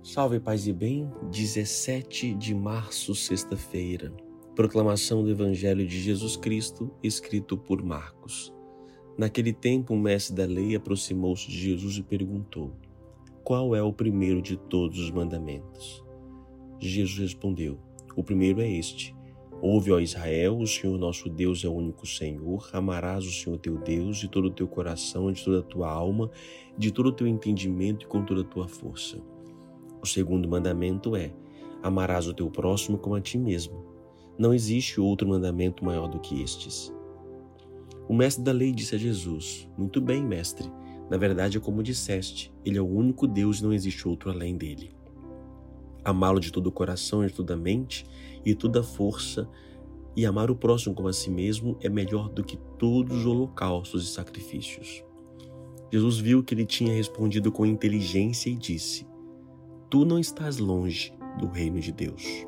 Salve, paz e bem. 17 de março, sexta-feira. Proclamação do Evangelho de Jesus Cristo, escrito por Marcos. Naquele tempo, o mestre da lei aproximou-se de Jesus e perguntou: Qual é o primeiro de todos os mandamentos? Jesus respondeu: O primeiro é este: Ouve, ó Israel, o Senhor nosso Deus é o único Senhor. Amarás o Senhor teu Deus de todo o teu coração, de toda a tua alma, de todo o teu entendimento e com toda a tua força. O segundo mandamento é: amarás o teu próximo como a ti mesmo. Não existe outro mandamento maior do que estes. O mestre da lei disse a Jesus: Muito bem, mestre. Na verdade, é como disseste: Ele é o único Deus e não existe outro além dele. Amá-lo de todo o coração, de toda a mente e toda a força, e amar o próximo como a si mesmo é melhor do que todos os holocaustos e sacrifícios. Jesus viu que ele tinha respondido com inteligência e disse: Tu não estás longe do reino de Deus.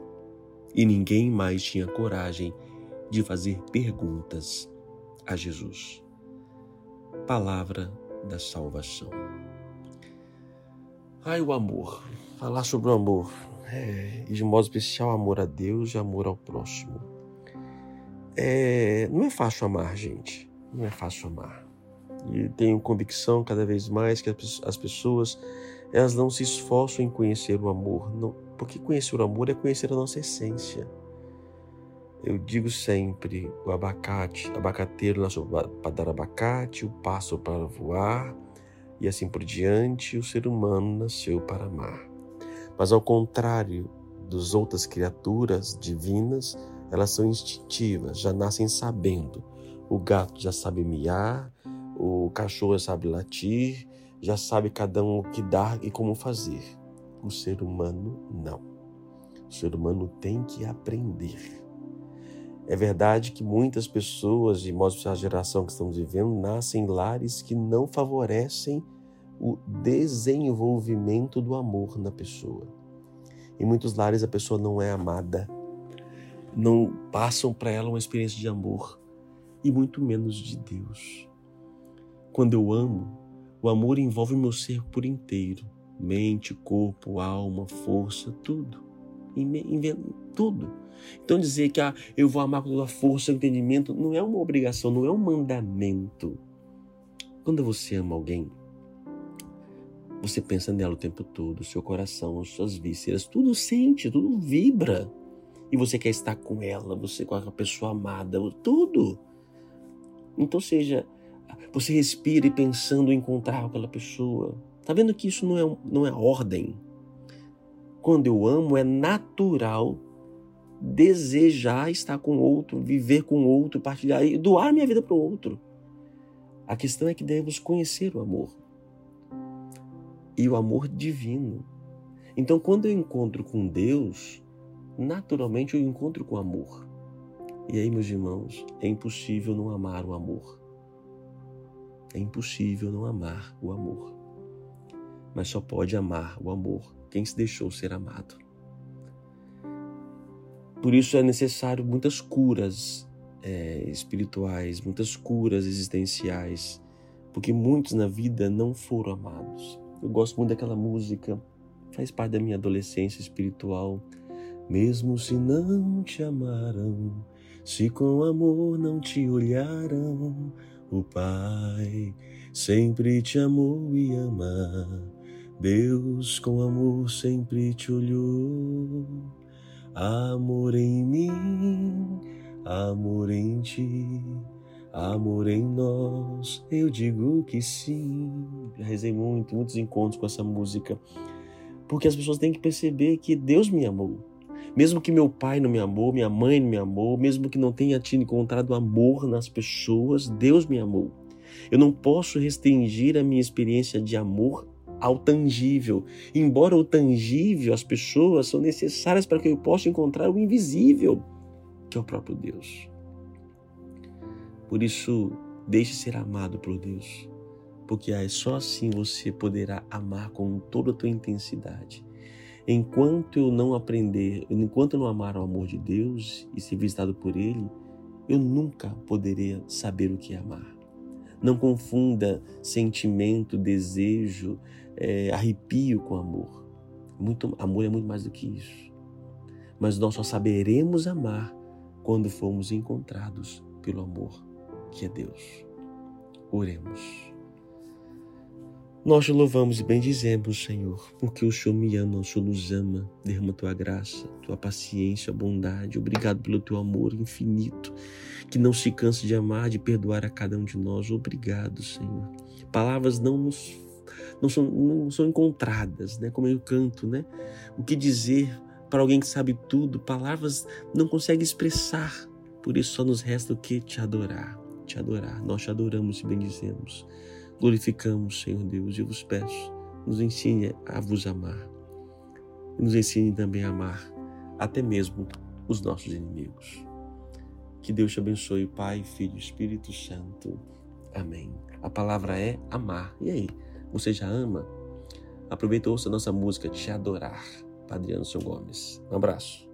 E ninguém mais tinha coragem de fazer perguntas a Jesus. Palavra da salvação. Ai, o amor. Falar sobre o amor. É, e de modo especial, amor a Deus e amor ao próximo. É, não é fácil amar, gente. Não é fácil amar. E tenho convicção cada vez mais que as pessoas elas não se esforçam em conhecer o amor, não, porque conhecer o amor é conhecer a nossa essência. Eu digo sempre: o abacate, abacateiro nasceu para dar abacate, o pássaro para voar, e assim por diante, o ser humano nasceu para amar. Mas ao contrário das outras criaturas divinas, elas são instintivas, já nascem sabendo. O gato já sabe miar, o cachorro sabe latir, já sabe cada um o que dar e como fazer. O ser humano não. O ser humano tem que aprender. É verdade que muitas pessoas, de modo a geração que estamos vivendo, nascem em lares que não favorecem o desenvolvimento do amor na pessoa. Em muitos lares a pessoa não é amada, não passam para ela uma experiência de amor e muito menos de Deus. Quando eu amo, o amor envolve meu ser por inteiro, mente, corpo, alma, força, tudo. Tudo. Então dizer que ah, eu vou amar com toda a força, entendimento, não é uma obrigação, não é um mandamento. Quando você ama alguém, você pensa nela o tempo todo, seu coração, suas vísceras, tudo sente, tudo vibra. E você quer estar com ela, você com a pessoa amada, tudo. Então seja você respira e pensando em encontrar aquela pessoa. Tá vendo que isso não é, não é ordem? Quando eu amo, é natural desejar estar com outro, viver com outro, partilhar e doar minha vida para o outro. A questão é que devemos conhecer o amor e o amor divino. Então, quando eu encontro com Deus, naturalmente eu encontro com amor. E aí, meus irmãos, é impossível não amar o amor. É impossível não amar o amor. Mas só pode amar o amor quem se deixou ser amado. Por isso é necessário muitas curas é, espirituais, muitas curas existenciais, porque muitos na vida não foram amados. Eu gosto muito daquela música, faz parte da minha adolescência espiritual. Mesmo se não te amaram, se com amor não te olharam, o Pai sempre te amou e ama. Deus com amor sempre te olhou. Amor em mim, amor em ti, amor em nós. Eu digo que sim. Já rezei muito, muitos encontros com essa música. Porque as pessoas têm que perceber que Deus me amou. Mesmo que meu pai não me amou, minha mãe não me amou, mesmo que não tenha tido encontrado amor nas pessoas, Deus me amou. Eu não posso restringir a minha experiência de amor ao tangível. Embora o tangível, as pessoas são necessárias para que eu possa encontrar o invisível, que é o próprio Deus. Por isso, deixe ser amado por Deus, porque é só assim você poderá amar com toda a tua intensidade. Enquanto eu não aprender, enquanto eu não amar o amor de Deus e ser visitado por Ele, eu nunca poderia saber o que é amar. Não confunda sentimento, desejo, é, arrepio com amor. Muito, amor é muito mais do que isso. Mas nós só saberemos amar quando formos encontrados pelo amor que é Deus. Oremos. Nós te louvamos e bendizemos, Senhor, porque o Senhor me ama, o Senhor nos ama. Derrama tua graça, tua paciência, bondade. Obrigado pelo teu amor infinito, que não se cansa de amar, de perdoar a cada um de nós. Obrigado, Senhor. Palavras não nos não são, não são encontradas, né? Como eu canto, né? O que dizer para alguém que sabe tudo? Palavras não consegue expressar. Por isso só nos resta o que te adorar, te adorar. Nós te adoramos e bendizemos glorificamos, Senhor Deus, e eu vos peço, nos ensine a vos amar. E nos ensine também a amar até mesmo os nossos inimigos. Que Deus te abençoe, Pai, Filho e Espírito Santo. Amém. A palavra é amar. E aí, você já ama? Aproveita ouça a nossa música Te Adorar, Padre Anderson Gomes. Um abraço.